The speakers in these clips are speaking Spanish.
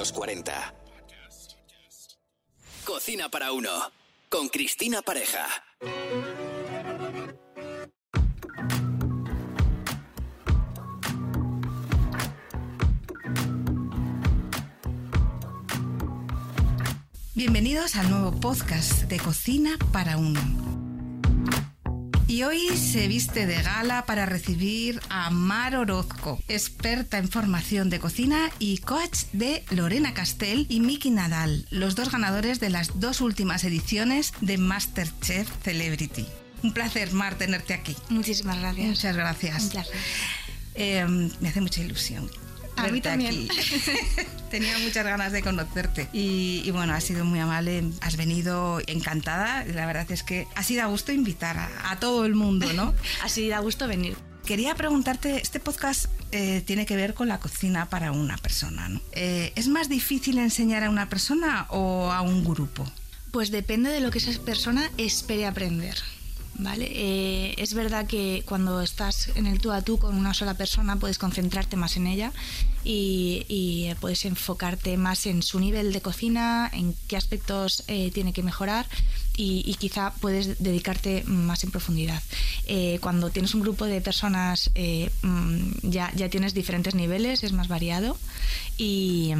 los 40. Cocina para uno. Con Cristina Pareja. Bienvenidos al nuevo podcast de Cocina para uno. Y hoy se viste de gala para recibir a Mar Orozco, experta en formación de cocina y coach de Lorena Castell y Miki Nadal, los dos ganadores de las dos últimas ediciones de Masterchef Celebrity. Un placer, Mar, tenerte aquí. Muchísimas gracias. Muchas gracias. Un placer. Eh, me hace mucha ilusión. A mí también. Tenía muchas ganas de conocerte. Y, y bueno, has sido muy amable, has venido encantada. La verdad es que ha sido a gusto invitar a, a todo el mundo, ¿no? Así da gusto venir. Quería preguntarte, este podcast eh, tiene que ver con la cocina para una persona, ¿no? Eh, ¿Es más difícil enseñar a una persona o a un grupo? Pues depende de lo que esa persona espere aprender. ¿Vale? Eh, es verdad que cuando estás en el tú a tú con una sola persona puedes concentrarte más en ella y, y puedes enfocarte más en su nivel de cocina, en qué aspectos eh, tiene que mejorar y, quizá puedes dedicarte más en profundidad. Eh, cuando tienes un grupo de personas eh, mm, ya, ya tienes diferentes niveles, es más variado y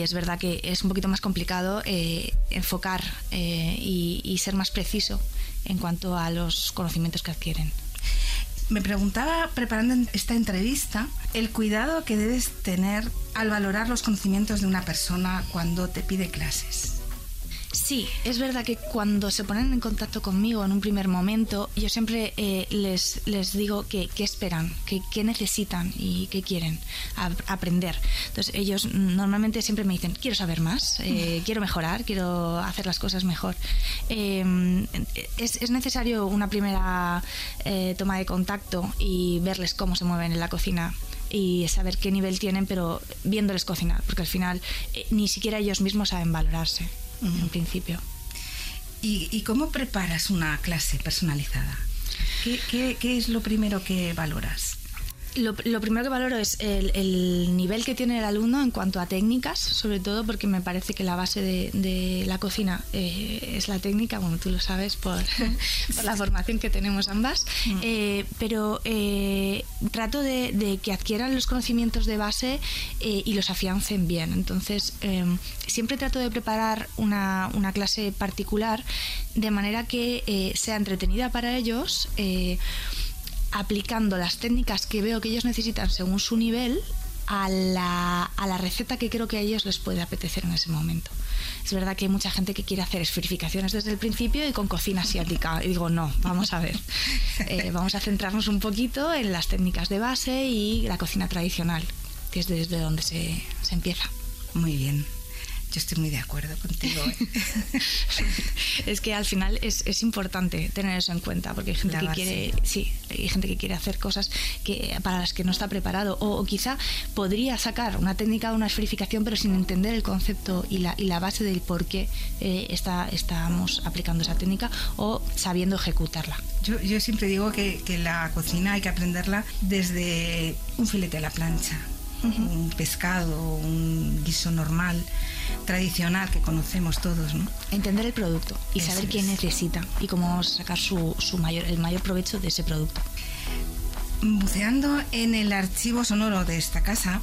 es verdad que es un poquito más complicado eh, enfocar eh, y ser más preciso en cuanto a los conocimientos que adquieren. Me preguntaba, preparando esta entrevista, el cuidado que debes tener al valorar los conocimientos de una persona cuando te pide clases. Sí, es verdad que cuando se ponen en contacto conmigo en un primer momento, yo siempre eh, les, les digo que, qué esperan, que, qué necesitan y qué quieren a- aprender. Entonces ellos normalmente siempre me dicen, quiero saber más, eh, quiero mejorar, quiero hacer las cosas mejor. Eh, es, es necesario una primera eh, toma de contacto y verles cómo se mueven en la cocina y saber qué nivel tienen, pero viéndoles cocinar, porque al final eh, ni siquiera ellos mismos saben valorarse en principio. ¿Y, y cómo preparas una clase personalizada? ¿Qué, qué- qué es lo primero que valoras? Lo, lo primero que valoro es el, el nivel que tiene el alumno en cuanto a técnicas, sobre todo porque me parece que la base de, de la cocina eh, es la técnica, bueno, tú lo sabes por, por la formación que tenemos ambas, Eh, pero eh, trato de, de que adquieran los conocimientos de base eh, y los afiancen bien. Entonces, eh, siempre trato de preparar una, una clase particular de manera que eh, sea entretenida para ellos. Aplicando las técnicas que veo que ellos necesitan según su nivel a la, a la receta que creo que a ellos les puede apetecer en ese momento. Es verdad que hay mucha gente que quiere hacer esferificaciones desde el principio y con cocina asiática. Y digo, no, vamos a ver. Eh, vamos a centrarnos un poquito en las técnicas de base y la cocina tradicional, que es desde donde se, se empieza. Muy bien. Yo estoy muy de acuerdo contigo. ¿eh? es que al final es, es importante tener eso en cuenta porque hay gente La que base. quiere sí hay gente que quiere hacer cosas que para las que no está preparado o, o quizá podría sacar una técnica de una esferificación pero sin entender el concepto y la, y la base del por qué eh, está, estamos aplicando esa técnica o sabiendo ejecutarla Yo, yo siempre digo que, que la cocina hay que aprenderla desde un filete a la plancha, un pescado, un guiso normal, tradicional que conocemos todos, ¿no? entender el producto y Eso saber es. necesita y cómo sacar su, su mayor, el mayor provecho de ese producto Buceando en el archivo sonoro de esta casa,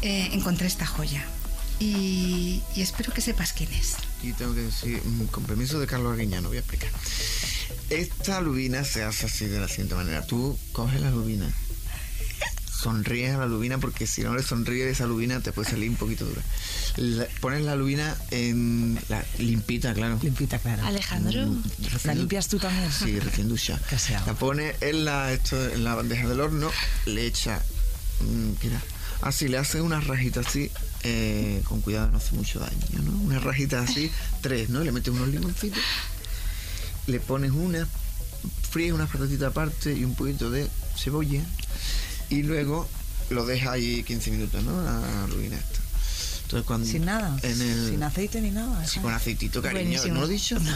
eh, encontré esta joya. Y, y espero que sepas quién es. Y tengo que decir, mm, con permiso de Carlos Arguiñano, voy a explicar. Esta lubina se hace así de la siguiente manera. Tú coges la lubina, sonríes a la lubina porque si no le sonríes esa lubina te puede salir un poquito dura. La- pones la lubina en la limpita, claro. Limpita, claro. Alejandro Mm, ¿La limpias tú también? Sí, recién ducha. La pones en la, esto, en la bandeja del horno, le echa, mm, mira, así le hace una rajita así, eh, con cuidado no hace mucho daño, ¿no? Una rajita así, tres, ¿no? Le metes unos limoncitos, le pones una, fríes unas patatitas aparte y un poquito de cebolla y luego lo dejas ahí 15 minutos, ¿no? La ruina esta. Entonces cuando Sin nada. en el, Sin aceite ni nada. Con aceitito, cariño. Buenísimo. ¿No lo he dicho?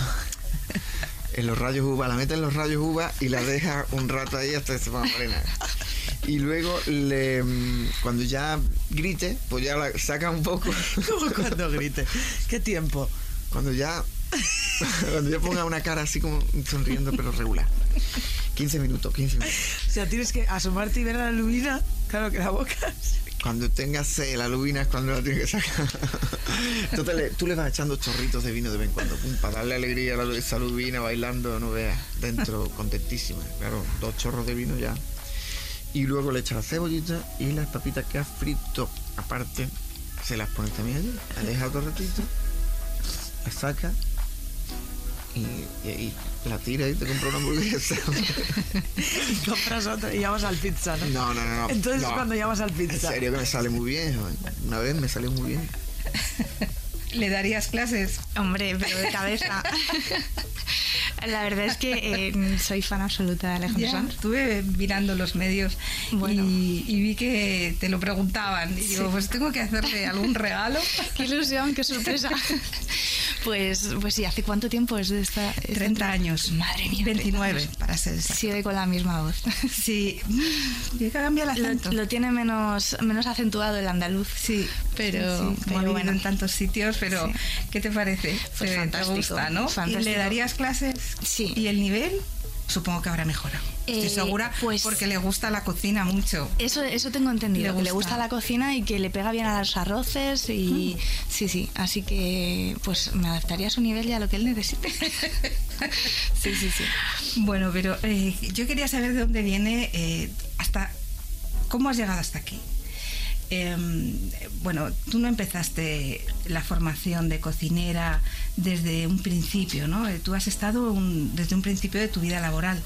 En los rayos uva, la metes en los rayos uva y la dejas un rato ahí hasta que se ponga morena. Y luego, le, mm, cuando ya grite, pues ya la saca un poco. ¿Cómo cuando grite? ¿Qué tiempo? Cuando ya, cuando ya ponga una cara así como sonriendo, pero regular. 15 minutos, 15 minutos. O sea, tienes que asomarte y ver a la lubina. Claro que la boca. Cuando tengas sed, la lubina es cuando la tienes que sacar. Entonces le- tú le vas echando chorritos de vino de vez en cuando, pum, para darle alegría a la, esa lubina bailando, no veas, dentro, contentísima. Claro, dos chorros de vino ya. Y luego le echas la cebollita y las papitas que has frito aparte, se las pones también allí, la dejas otro ratito, la sacas y, y la tiras y te compras una hamburguesa. Y compras otra y llamas al pizza, ¿no? No, no, no. no. Entonces No. cuando llamas al En pizza. serio que me sale muy bien. Una vez me salió muy bien. ¿Le darías clases? Hombre, pero de cabeza. La verdad es que eh, soy fan absoluta de Alejandro Ya, Sanz. estuve mirando los medios Bueno. y, y vi que te lo preguntaban. Y digo, pues tengo que hacerle algún regalo. Qué ilusión, qué sorpresa. Pues, pues sí, ¿hace cuánto tiempo es de esta? esta 30 entrega? años. Madre mía. 29, 30 años. para ser exacto. Sigue con la misma voz. Sí, que cambiar el acento. Lo, lo tiene menos, menos acentuado el andaluz. Sí, pero, sí, sí, como pero bueno. en tantos sitios, pero Sí. ¿qué te parece? Pues Te- fantástico, Te gusta, ¿no? ¿Y fantástico. le darías clases? Sí. ¿Y el nivel? Supongo que habrá mejorado. Estoy Eh, segura pues- porque le gusta la cocina mucho. Eso, eso tengo entendido, Le que le gusta. la cocina y que le pega bien a los arroces y sí, sí, así que pues me adaptaría a su nivel y a lo que él necesite. sí, sí, sí. Bueno, pero eh, yo quería saber de dónde viene, eh, hasta cómo has llegado hasta aquí. Em, bueno, tú no empezaste la formación de cocinera desde un principio, ¿no? Eh, Tú has estado un- desde un principio de tu vida laboral.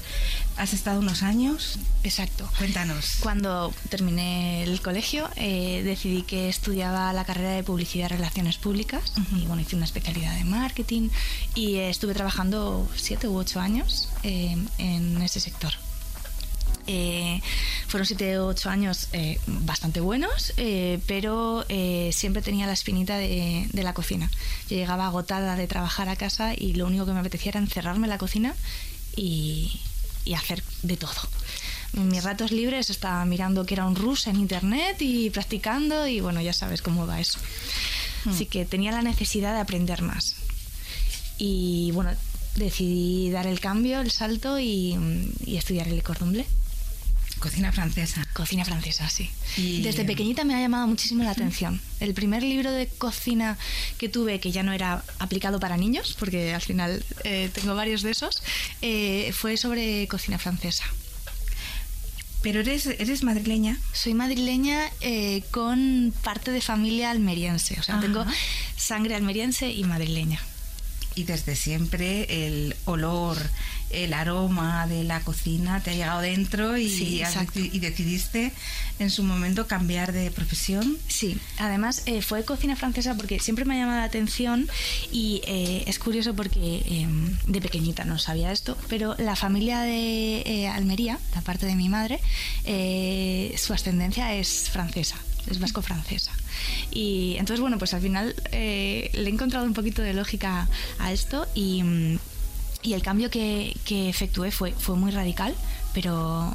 ¿Has estado unos años? Exacto. Cuéntanos. Cuando terminé el colegio eh, decidí que estudiaba la carrera de publicidad y relaciones públicas y bueno hice una especialidad de marketing y eh, estuve trabajando siete u ocho años eh, en ese sector. Eh, fueron siete o ocho años eh, bastante buenos, eh, pero eh, siempre tenía la espinita de, de la cocina. Yo llegaba agotada de trabajar a casa y lo único que me apetecía era encerrarme en la cocina y, y hacer de todo. En mis ratos libres estaba mirando que era un rus en internet y practicando y bueno, ya sabes cómo va eso. Así que tenía la necesidad de aprender más. Y bueno, decidí dar el cambio, el salto y, y estudiar el cordon bleu. Cocina francesa. Cocina francesa, sí. Y- Desde pequeñita me ha llamado muchísimo la atención. El primer libro de cocina que tuve, que ya no era aplicado para niños, porque al final eh, tengo varios de esos, eh, fue sobre cocina francesa. Pero eres, eres madrileña. Soy madrileña eh, con parte de familia almeriense, o sea, Ajá. tengo sangre almeriense y madrileña. Y desde siempre el olor, el aroma de la cocina te ha llegado dentro y, Sí, decidiste en su momento cambiar de profesión. Sí, además eh, fue cocina francesa porque siempre me ha llamado la atención y eh, es curioso porque eh, de pequeñita no sabía esto, pero la familia de eh, Almería, la parte de mi madre, eh, su ascendencia es francesa, es vasco-francesa. Y entonces, bueno, pues al final eh, le he encontrado un poquito de lógica a esto y... y el cambio que, que efectué fue, fue muy radical, pero,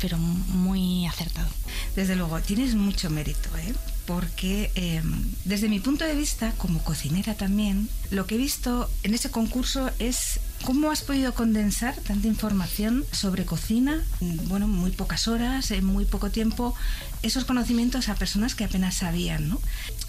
pero muy acertado. Desde luego, tienes mucho mérito, ¿eh? porque eh, desde mi punto de vista, como cocinera también, lo que he visto en ese concurso es cómo has podido condensar tanta información sobre cocina, bueno, en muy pocas horas, en muy poco tiempo, esos conocimientos a personas que apenas sabían, ¿no?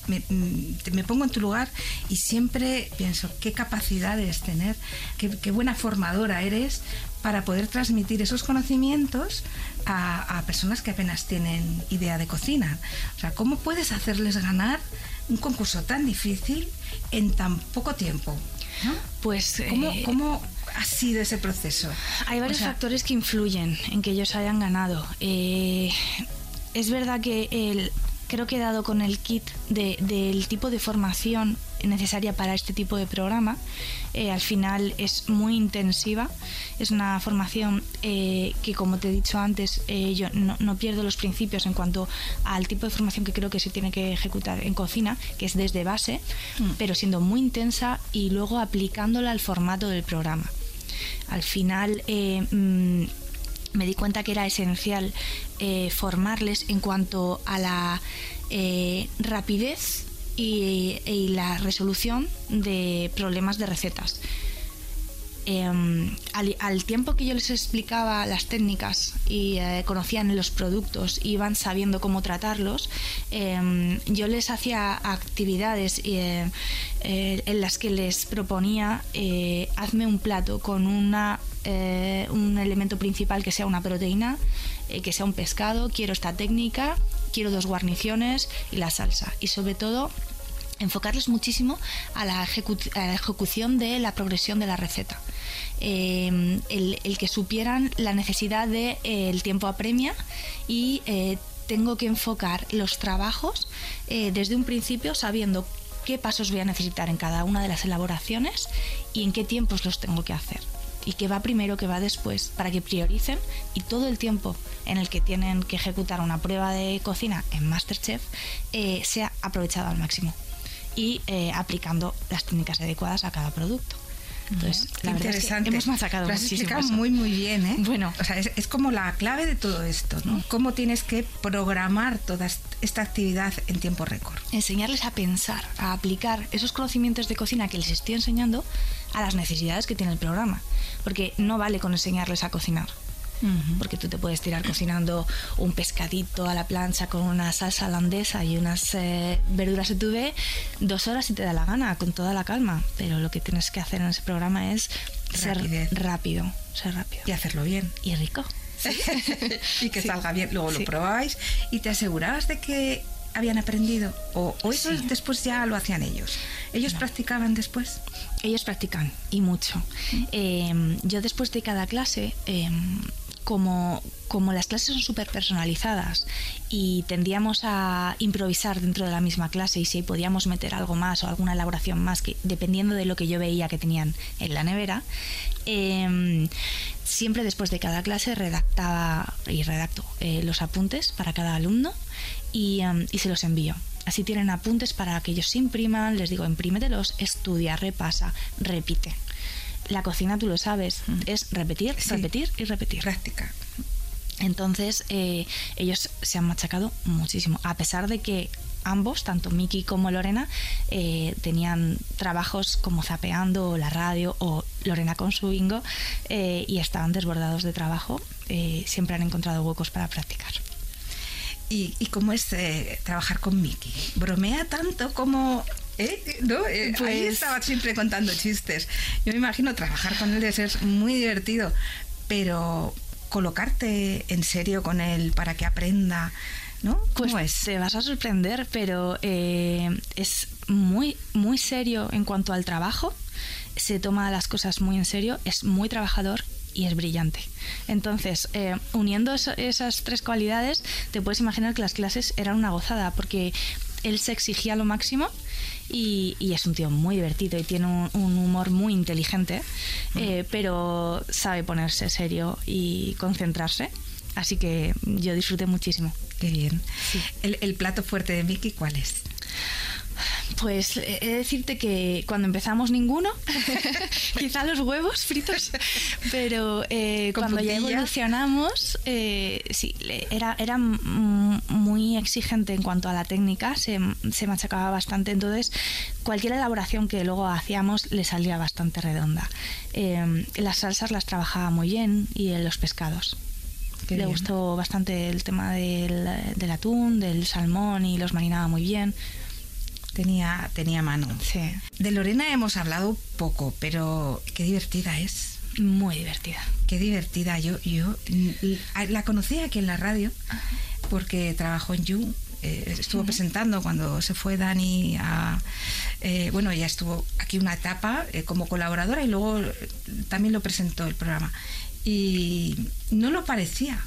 Me, mm, pongo en tu lugar y siempre pienso qué capacidades tener, qué, qué buena formadora eres para poder transmitir esos conocimientos a, a personas que apenas tienen idea de cocina. O sea, ¿cómo puedes hacerles ganar un concurso tan difícil en tan poco tiempo? ¿No? Pues ¿Cómo, eh, cómo ha sido ese proceso? Hay varios O sea, factores que influyen en que ellos hayan ganado. Eh, es verdad que el, creo que he dado con el kit de- del tipo de formación necesaria para este tipo de programa. Eh, al final es muy intensiva. Es una formación eh, que, como te he dicho antes, eh, yo no, no pierdo los principios en cuanto al tipo de formación que creo que se tiene que ejecutar en cocina, que es desde base, pero siendo muy intensa y luego aplicándola al formato del programa. Al final, mm, me di cuenta que era esencial eh, formarles en cuanto a la eh, rapidez y, y la resolución de problemas de recetas. Em, al, tiempo que yo les explicaba las técnicas y eh, conocían los productos, iban sabiendo cómo tratarlos, em, yo les hacía actividades eh, eh, en las que les proponía hazme un plato con un elemento principal que sea una proteína, que sea un pescado, quiero esta técnica, quiero dos guarniciones y la salsa. Y sobre todo enfocarles muchísimo a la, ejecu- a la ejecución de la progresión de la receta. Eh, el, el que supieran la necesidad de eh, tiempo apremia y eh, tengo que enfocar los trabajos eh, desde un principio sabiendo qué pasos voy a necesitar en cada una de las elaboraciones y en qué tiempos los tengo que hacer y qué va primero, qué va después, para que prioricen y todo el tiempo en el que tienen que ejecutar una prueba de cocina en Masterchef eh, sea aprovechado al máximo y eh, aplicando las técnicas adecuadas a cada producto. Entonces, la verdad es que interesante. hemos machacado Lo has muchísimo. explicado eso. muy, muy bien, ¿eh? Bueno. O sea, es, es como la clave de todo esto, ¿no? Cómo tienes que programar toda est- esta actividad en tiempo récord. enseñarles a pensar, a aplicar esos conocimientos de cocina que les estoy enseñando a las necesidades que tiene el programa. Porque no vale con enseñarles a cocinar. Porque tú te puedes tirar cocinando un pescadito a la plancha con una salsa holandesa y unas eh, verduras de tuve dos horas si te da la gana, con toda la calma. Pero lo que tienes que hacer en ese programa es Rapidez. ser rápido, ser rápido. Y hacerlo bien. Y rico. y que Sí. salga bien. Luego Sí. lo probáis y te asegurabas de que habían aprendido. O, o eso Sí. después ya lo hacían ellos. ¿Ellos practicaban después? Ellos practican y mucho. Eh, yo después de cada clase, eh, como, como las clases son súper personalizadas y tendíamos a improvisar dentro de la misma clase y si podíamos meter algo más o alguna elaboración más, que dependiendo de lo que yo veía que tenían en la nevera, eh, siempre después de cada clase redactaba y redacto eh, los apuntes para cada alumno y, em, y se los envío. Así tienen apuntes para que ellos se impriman, les digo, imprímetelos, estudia, repasa, repite. La cocina, tú lo sabes, es repetir, Sí. repetir y repetir. Práctica. Entonces, eh, ellos se han machacado muchísimo, a pesar de que ambos, tanto Miki como Lorena, eh, tenían trabajos como Zapeando o la radio o Lorena con su bingo eh, y estaban desbordados de trabajo, siempre han encontrado huecos para practicar. ¿Y, y cómo es trabajar con Miki? ¿Bromea tanto como... ¿Eh? ¿No? Eh, ahí Pues- estaba siempre contando chistes. Yo me imagino trabajar con él debe ser muy divertido, pero colocarte en serio con él para que aprenda, ¿no? Pues ¿Cómo es? te vas a sorprender, pero eh, es muy, muy serio en cuanto al trabajo. Se toma las cosas muy en serio, es muy trabajador y es brillante. Entonces, eh, uniendo eso- esas tres cualidades, te puedes imaginar que las clases eran una gozada, porque él se exigía lo máximo y, y es un tío muy divertido y tiene un, un humor muy inteligente, eh, pero sabe ponerse serio y concentrarse. Así que yo disfruté muchísimo. Qué bien. El, el plato fuerte de Miki, ¿cuál es? Pues eh, he de decirte que cuando empezamos ninguno, quizá los huevos fritos, pero eh, cuando ya evolucionamos, eh, sí, era, era muy exigente en cuanto a la técnica, se, se machacaba bastante, entonces cualquier elaboración que luego hacíamos le salía bastante redonda. Eh, las salsas las trabajaba muy bien y en los pescados. Qué le bien. gustó bastante el tema del, del atún, del salmón y los marinaba muy bien. Tenía, tenía mano. Sí. De Lorena hemos hablado poco, pero qué divertida es. Muy divertida. Qué divertida. Yo, yo mm, la conocí aquí en la radio porque trabajó en You. eh, estuvo presentando cuando se fue Dani a. eh, bueno, ella estuvo aquí una etapa eh, como colaboradora y luego también lo presentó el programa. Y no lo parecía,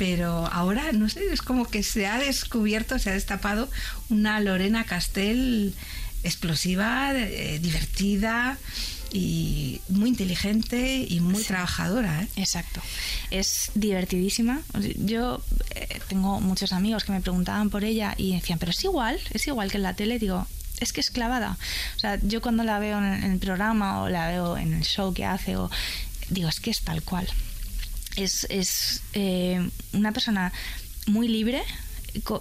pero ahora, no sé, es como que se ha descubierto, se ha destapado una Lorena Castell explosiva, eh, divertida y muy inteligente y muy Sí. trabajadora. ¿eh? Exacto. Es divertidísima. Yo eh, tengo muchos amigos que me preguntaban por ella y decían, pero es igual, es igual que en la tele. Digo, es que es clavada. O sea, yo cuando la veo en, en el programa o la veo en el show que hace, o digo, es que es tal cual. Es, es eh, una persona muy libre,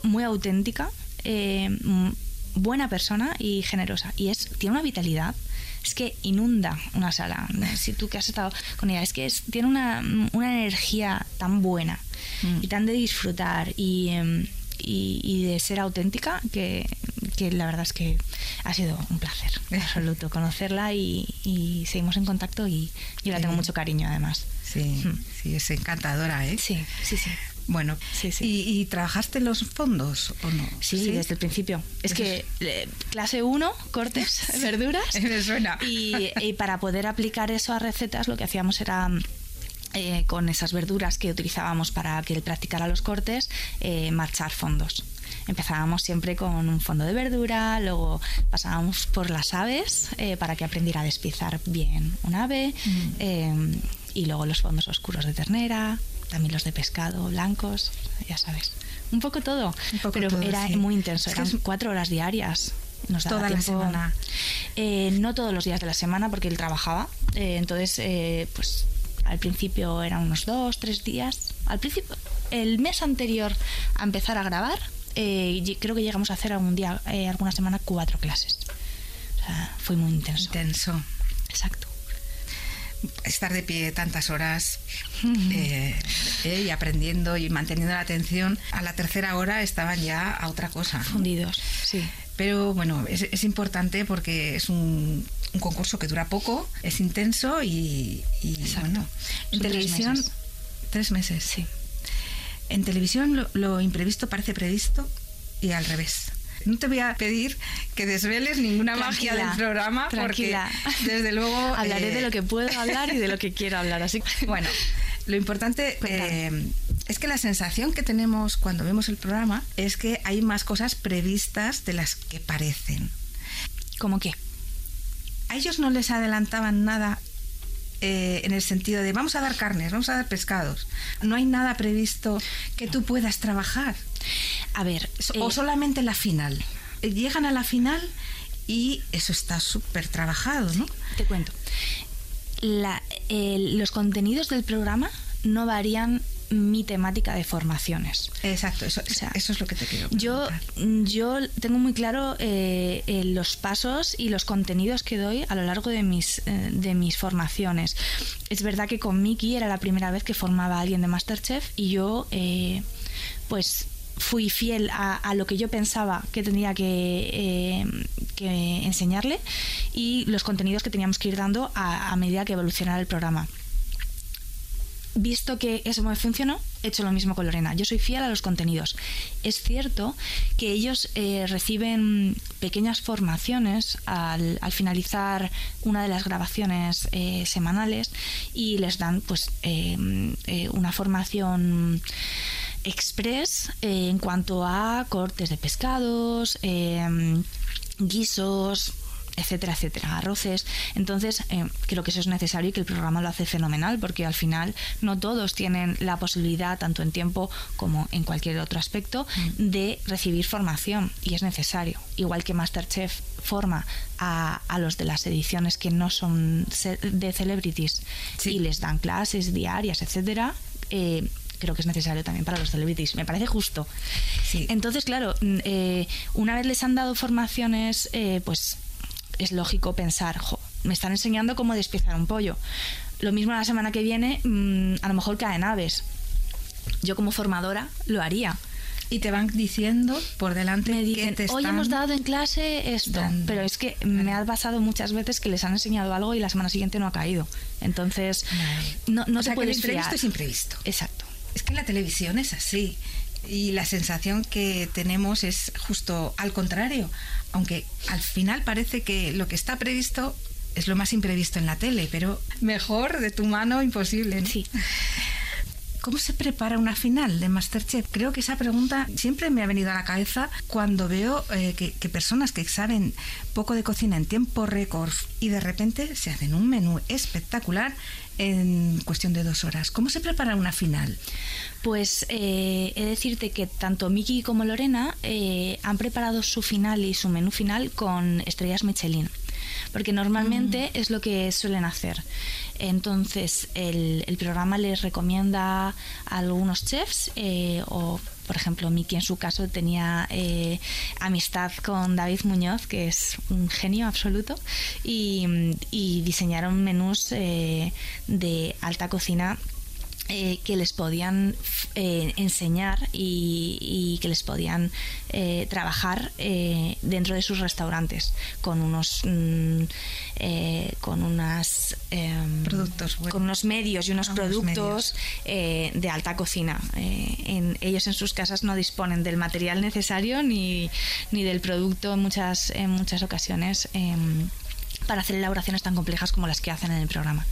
muy auténtica, eh, m- buena persona y generosa. Y es tiene una vitalidad. Es que inunda una sala. Si tú que has estado con ella, es que es- tiene una, una energía tan buena y tan de disfrutar y, em, y, y de ser auténtica que, que la verdad es que ha sido un placer absoluto conocerla y, y seguimos en contacto y yo la tengo mucho cariño además. Sí, Mm. sí, es encantadora, ¿eh? Sí, sí, sí. Bueno, Sí, sí. ¿Y, y trabajaste los fondos o no? Sí, desde el principio. Es que clase 1, cortes, verduras. Me suena. Y, y para poder aplicar eso a recetas, lo que hacíamos era. eh, con esas verduras que utilizábamos para que él practicara los cortes, eh, marchar fondos. Empezábamos siempre con un fondo de verdura, luego pasábamos por las aves eh, para que aprendiera a despiezar bien un ave, eh, y luego los fondos oscuros de ternera, también los de pescado blancos, ya sabes. Un poco todo, Un poco pero todo, era sí. muy intenso, Es que eran cuatro horas diarias. Nos daba Toda la tiempo- semana. Eh, no todos los días de la semana porque él trabajaba. Eh, entonces, eh, pues al principio eran unos dos, tres días. Al principio, el mes anterior a empezar a grabar, eh, creo que llegamos a hacer algún día, eh, alguna semana, cuatro clases. O sea, fue muy intenso. Intenso. Exacto. Estar de pie tantas horas eh, eh, y aprendiendo y manteniendo la atención. A la tercera hora estaban ya a otra cosa. Fundidos, sí. Pero bueno, es, es importante porque es un, un concurso que dura poco, es intenso y, y, bueno. En Son tres televisión, meses. tres meses. Sí. En televisión lo, lo imprevisto parece previsto y al revés. No te voy a pedir que desveles ninguna magia del programa tranquila. porque desde luego Hablaré eh, de lo que puedo hablar y de lo que quiero hablar. Así bueno, lo importante eh, es que la sensación que tenemos cuando vemos el programa es que hay más cosas previstas de las que parecen. ¿cómo qué? A ellos no les adelantaban nada eh, en el sentido de vamos a dar carnes, vamos a dar pescados. No hay nada previsto que tú puedas trabajar. A ver, So- eh, o solamente la final. Eh, Llegan a la final y eso está súper trabajado, ¿no? Te cuento. La- los contenidos del programa no varían mi temática de formaciones. Exacto, eso, O sea, eso es lo que te quiero Yo, preguntar. yo tengo muy claro eh, eh, los pasos y los contenidos que doy a lo largo de mis, eh, de mis formaciones. Es verdad que con Miki era la primera vez que formaba a alguien de Masterchef y yo, eh, pues fui fiel a, lo que yo pensaba que tendría que, eh, que enseñarle y los contenidos que teníamos que ir dando a, medida que evolucionara el programa visto que eso me funcionó, he hecho lo mismo con Lorena. Yo soy fiel a los contenidos. Es cierto que ellos eh, reciben pequeñas formaciones al, al finalizar una de las grabaciones eh, semanales y les dan pues una formación express eh, en cuanto a cortes de pescados, eh, guisos, etcétera, etcétera, arroces. Entonces, eh, creo que eso es necesario y que el programa lo hace fenomenal porque al final no todos tienen la posibilidad, tanto en tiempo como en cualquier otro aspecto, de recibir formación y es necesario. Igual que Masterchef forma a, a los de las ediciones que no son de celebrities Sí. y les dan clases diarias, etcétera. eh, creo que es necesario también para los celebrities. Me parece justo. Sí. Entonces, claro, mm, eh, una vez les han dado formaciones, eh, pues es lógico pensar, "Jo, me están enseñando cómo despiezar un pollo. Lo mismo la semana que viene, mm, a lo mejor caen aves. Yo como formadora lo haría. Y te van diciendo por delante Me que dicen, te hoy están hemos dado en clase esto, dando". pero es que me ha pasado muchas veces que les han enseñado algo y la semana siguiente no ha caído. Entonces, Vale. no, no o te sea, que lo puedes imprevisto fiar. es imprevisto. Exacto. Que la televisión es así. Y la sensación que tenemos es justo al contrario. Aunque al final parece que lo que está previsto es lo más imprevisto en la tele, pero mejor de tu mano imposible. ¿no? Sí. ¿Cómo se prepara una final de Masterchef? Creo que esa pregunta siempre me ha venido a la cabeza cuando veo eh, que, que personas que saben poco de cocina en tiempo récord y de repente se hacen un menú espectacular en cuestión de dos horas. ¿Cómo se prepara una final? Pues eh, he de decirte que tanto Miki como Lorena eh, han preparado su final y su menú final con estrellas Michelin. porque normalmente es lo que suelen hacer. Entonces, el, el programa les recomienda a algunos chefs eh, o por ejemplo, Miki en su caso tenía eh, amistad con David Muñoz, que es un genio absoluto, y, diseñaron menús eh, de alta cocina eh, que les podían eh, enseñar y, y, que les podían eh, trabajar eh, dentro de sus restaurantes con unos mm, eh, con unas em, Productos, bueno. con unos medios y unos Ah, unos productos eh, de alta cocina. Eh, en, ellos en sus casas no disponen del material necesario ni, ni del producto en muchas en muchas ocasiones em, para hacer elaboraciones tan complejas como las que hacen en el programa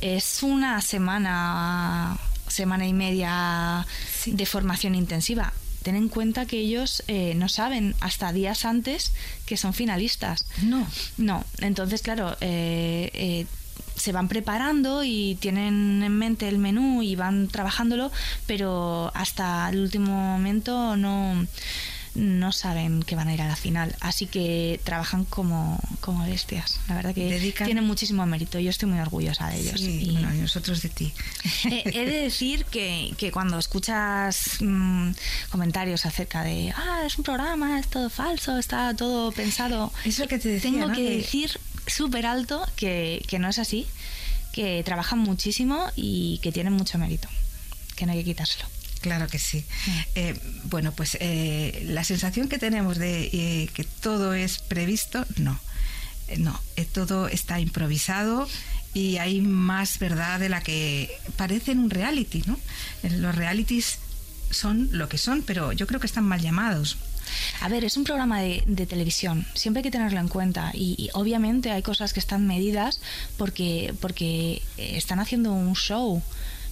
es una semana, semana y media de formación intensiva. Ten en cuenta que ellos eh, no saben hasta días antes que son finalistas. No. No, entonces, claro, eh, eh, se van preparando y tienen en mente el menú y van trabajándolo, pero hasta el último momento no, no saben que van a ir a la final. Así que trabajan como, como bestias. La verdad que Dedican- tienen muchísimo mérito. Yo estoy muy orgullosa de ellos. Sí, Y- bueno, nosotros de ti. Eh, he de decir que, que cuando escuchas mm, comentarios acerca de, ah, es un programa, es todo falso, está todo pensado, Es lo que te decía, tengo Que- decir súper alto que, que no es así, que trabajan muchísimo y que tienen mucho mérito, que no hay que quitárselo. Claro que sí. Eh, bueno, pues eh, la sensación que tenemos de eh, que todo es previsto, no. No, todo está improvisado y hay más verdad de la que parece en un reality, ¿no? Los realities son lo que son, pero yo creo que están mal llamados. A ver, es un programa de, de televisión, siempre hay que tenerlo en cuenta y, y obviamente hay cosas que están medidas porque, porque están haciendo un show.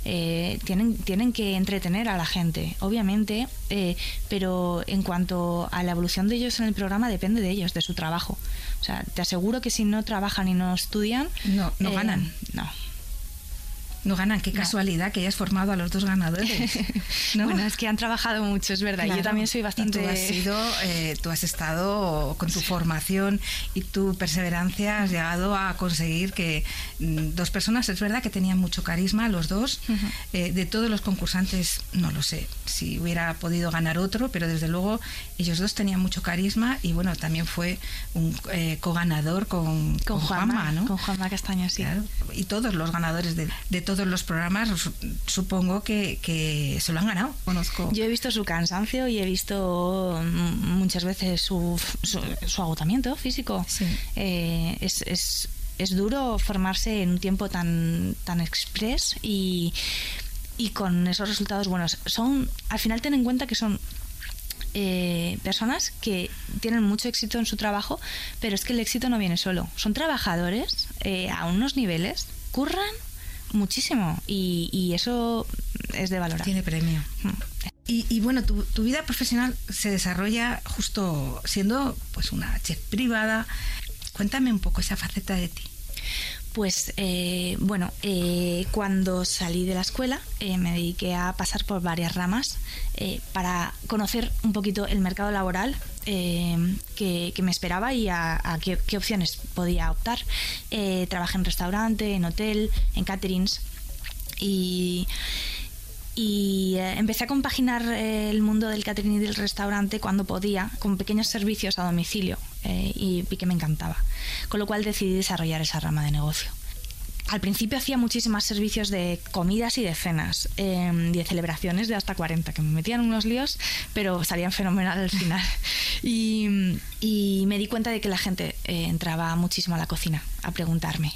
Eh, tienen, tienen que entretener a la gente, obviamente, eh, pero en cuanto a la evolución de ellos en el programa depende de ellos, de su trabajo. O sea, te aseguro que si no trabajan y no estudian, No, no eh, ganan. No. No ganan, qué casualidad que hayas formado a los dos ganadores. ¿no? Bueno, es que han trabajado mucho, es verdad. Claro. Yo también soy bastante. Y tú has sido, eh, tú has estado con tu formación y tu perseverancia, has llegado a conseguir que mm, dos personas, es verdad que tenían mucho carisma, los dos. Eh, de todos los concursantes, no lo sé si hubiera podido ganar otro, pero desde luego ellos dos tenían mucho carisma y bueno, también fue un eh, co-ganador con, Con Juanma, Juanma, ¿no? con Juanma Castaño, sí. Claro, y todos los ganadores de, de todos los programas, su- supongo que, que se lo han ganado. Conozco. Yo he visto su cansancio y he visto mm, muchas veces su, su, su agotamiento físico. Sí. Eh, es, es, es duro formarse en un tiempo tan, tan express y, y con esos resultados buenos. Son, al final ten en cuenta que son eh, personas que tienen mucho éxito en su trabajo, pero es que el éxito no viene solo. Son trabajadores eh, a unos niveles, curran muchísimo y, y eso es de valorar. Tiene premio. Mm. Y, y bueno, tu, tu vida profesional se desarrolla justo siendo pues una chef privada. Cuéntame un poco esa faceta de ti. Pues eh, bueno, eh, cuando salí de la escuela eh, me dediqué a pasar por varias ramas eh, para conocer un poquito el mercado laboral que, me esperaba y a, qué, qué opciones podía optar. Trabajé en restaurante, en hotel, en caterings y, y eh, empecé a compaginar eh, el mundo del catering y del restaurante cuando podía, con pequeños servicios a domicilio, eh, y vi que me encantaba. Con lo cual decidí desarrollar esa rama de negocio. Al principio hacía muchísimos servicios de comidas y de cenas, eh, y de celebraciones de hasta 40, que me metían unos líos, pero salían fenomenal al final. Y, y me di cuenta de que la gente eh, entraba muchísimo a la cocina a preguntarme.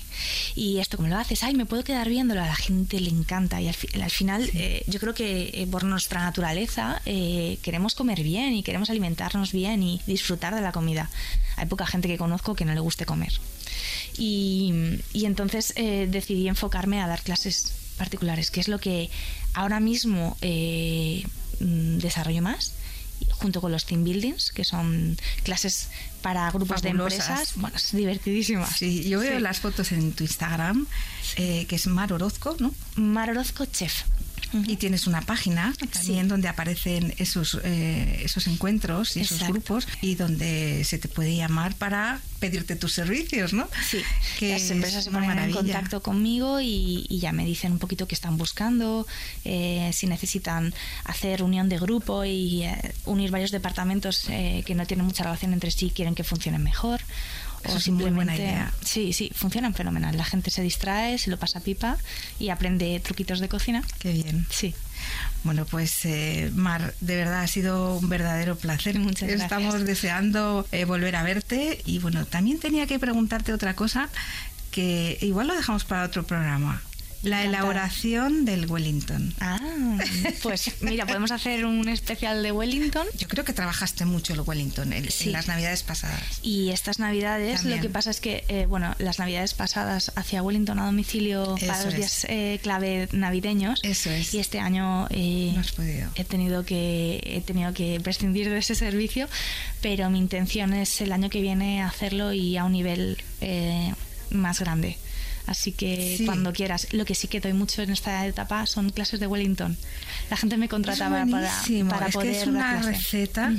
¿Y esto cómo lo haces? Ay, me puedo quedar viéndolo. A la gente le encanta. Y al, fi- al final, eh, yo creo que eh, por nuestra naturaleza queremos comer bien y queremos alimentarnos bien y disfrutar de la comida. Hay poca gente que conozco que no le guste comer. Y, y entonces eh, decidí enfocarme a dar clases particulares, que es lo que ahora mismo eh, mm, desarrollo más junto con los team buildings, que son clases para grupos Fabulosas. de empresas, bueno, es divertidísimas. Sí, yo veo Sí. las fotos en tu Instagram, eh, que es Mar Orozco, ¿no? Mar Orozco Chef. Y tienes una página también donde aparecen esos, eh, esos encuentros y esos grupos y donde se te puede llamar para pedirte tus servicios, ¿no? Sí, Que las empresas es se ponen en contacto conmigo y, y ya me dicen un poquito qué están buscando, eh, si necesitan hacer unión de grupo y eh, unir varios departamentos eh, que no tienen mucha relación entre sí y quieren que funcionen mejor. Eso es muy buena idea. sí, sí, funcionan fenomenal. La gente se distrae, se lo pasa pipa y aprende truquitos de cocina. Qué bien. Sí. Bueno, pues eh, Mar, de verdad ha sido un verdadero placer. Muchas gracias. Estamos deseando eh, volver a verte y bueno, también tenía que preguntarte otra cosa que igual lo dejamos para otro programa. La elaboración del Wellington. Ah, pues mira, podemos hacer un especial de Wellington. Yo creo que trabajaste mucho el Wellington en Sí. las navidades pasadas. Y estas navidades, También. lo que pasa es que, eh, bueno, las navidades pasadas hacía Wellington a domicilio Eso para los es. días eh, clave navideños. Eso es. Y este año eh, No has podido. he tenido que he tenido que prescindir de ese servicio, pero mi intención es el año que viene hacerlo y a un nivel eh, más grande. Así que Sí. cuando quieras, lo que sí que doy mucho en esta etapa son clases de Wellington. La gente me contrataba para, para es poder que es dar una clase. receta.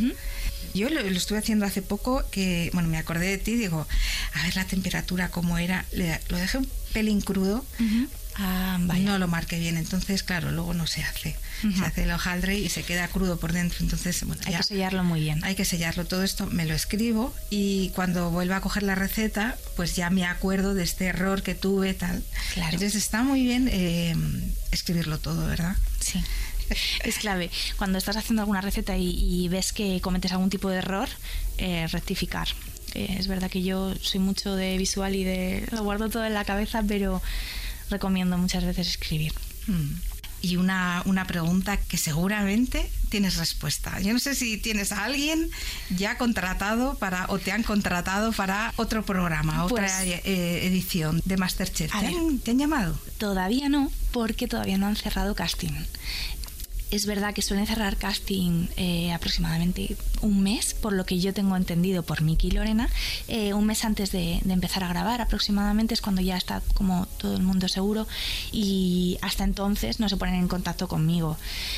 Yo lo, lo estuve haciendo hace poco que, bueno, me acordé de ti, digo, a ver la temperatura cómo era. Le- lo dejé un pelín crudo. Ah, no lo marqué bien, entonces, claro, luego no se hace. Se hace el hojaldre y se queda crudo por dentro, entonces, bueno, Hay ya que sellarlo muy bien. hay que sellarlo. Todo esto me lo escribo y cuando vuelva a coger la receta, pues ya me acuerdo de este error que tuve, tal. Claro. Entonces está muy bien eh, escribirlo todo, ¿verdad? Sí. Es clave. Cuando estás haciendo alguna receta y, y ves que cometes algún tipo de error, eh, rectificar. Eh, es verdad que yo soy mucho de visual y de lo guardo todo en la cabeza, pero recomiendo muchas veces escribir. Mm. Y una, una pregunta que seguramente tienes respuesta. Yo no sé si tienes a alguien ya contratado para o te han contratado para otro programa, otra Pues- eh, edición de Masterchef. A ¿Te ver. han, te han llamado? Todavía no, porque todavía no han cerrado casting. Es verdad que suelen cerrar casting eh, aproximadamente un mes, por lo que yo tengo entendido por Miki y Lorena. Eh, un mes antes de, empezar a grabar, aproximadamente es cuando ya está como todo el mundo seguro y hasta entonces no se ponen en contacto conmigo.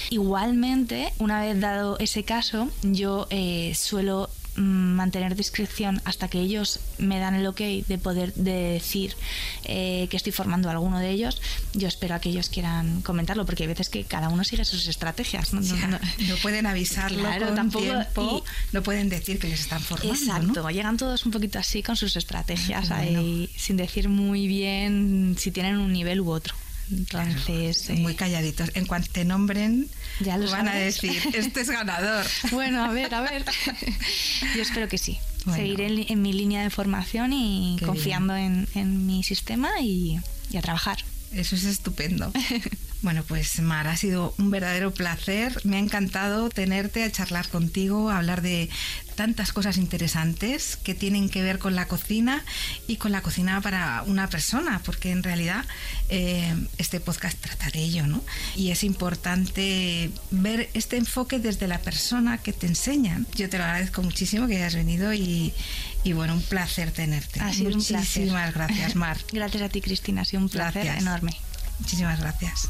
Igualmente, una vez dado ese caso, yo eh, suelo mantener discreción hasta que ellos me dan el ok de poder de decir eh, que estoy formando a alguno de ellos. Yo espero a que ellos quieran comentarlo, porque hay veces que cada uno sigue sus estrategias. ¿no? No- no pueden avisarlo Claro, con tampoco- tiempo, y- no pueden decir que les están formando. Exacto, llegan todos un poquito así con sus estrategias, bueno. ahí, sin decir muy bien si tienen un nivel u otro. Entonces, Claro, muy eh, calladitos. En cuanto te nombren, Ya lo van a decir, este es ganador. Bueno, a ver, a ver. Yo espero que sí. Bueno. Seguiré en, mi línea de formación y Qué confiando en, en mi sistema y, y a trabajar. Eso es estupendo. Bueno, pues Mar, ha sido un verdadero placer. Me ha encantado tenerte a charlar contigo, a hablar de tantas cosas interesantes que tienen que ver con la cocina y con la cocina para una persona, porque en realidad eh, este podcast trata de ello, ¿no? Y es importante ver este enfoque desde la persona que te enseñan. Yo te lo agradezco muchísimo que hayas venido y, y bueno, un placer tenerte. Ha sido un placer. Muchísimas gracias, Mar. Gracias a ti, Cristina. Ha sido un placer Gracias. enorme. Muchísimas gracias.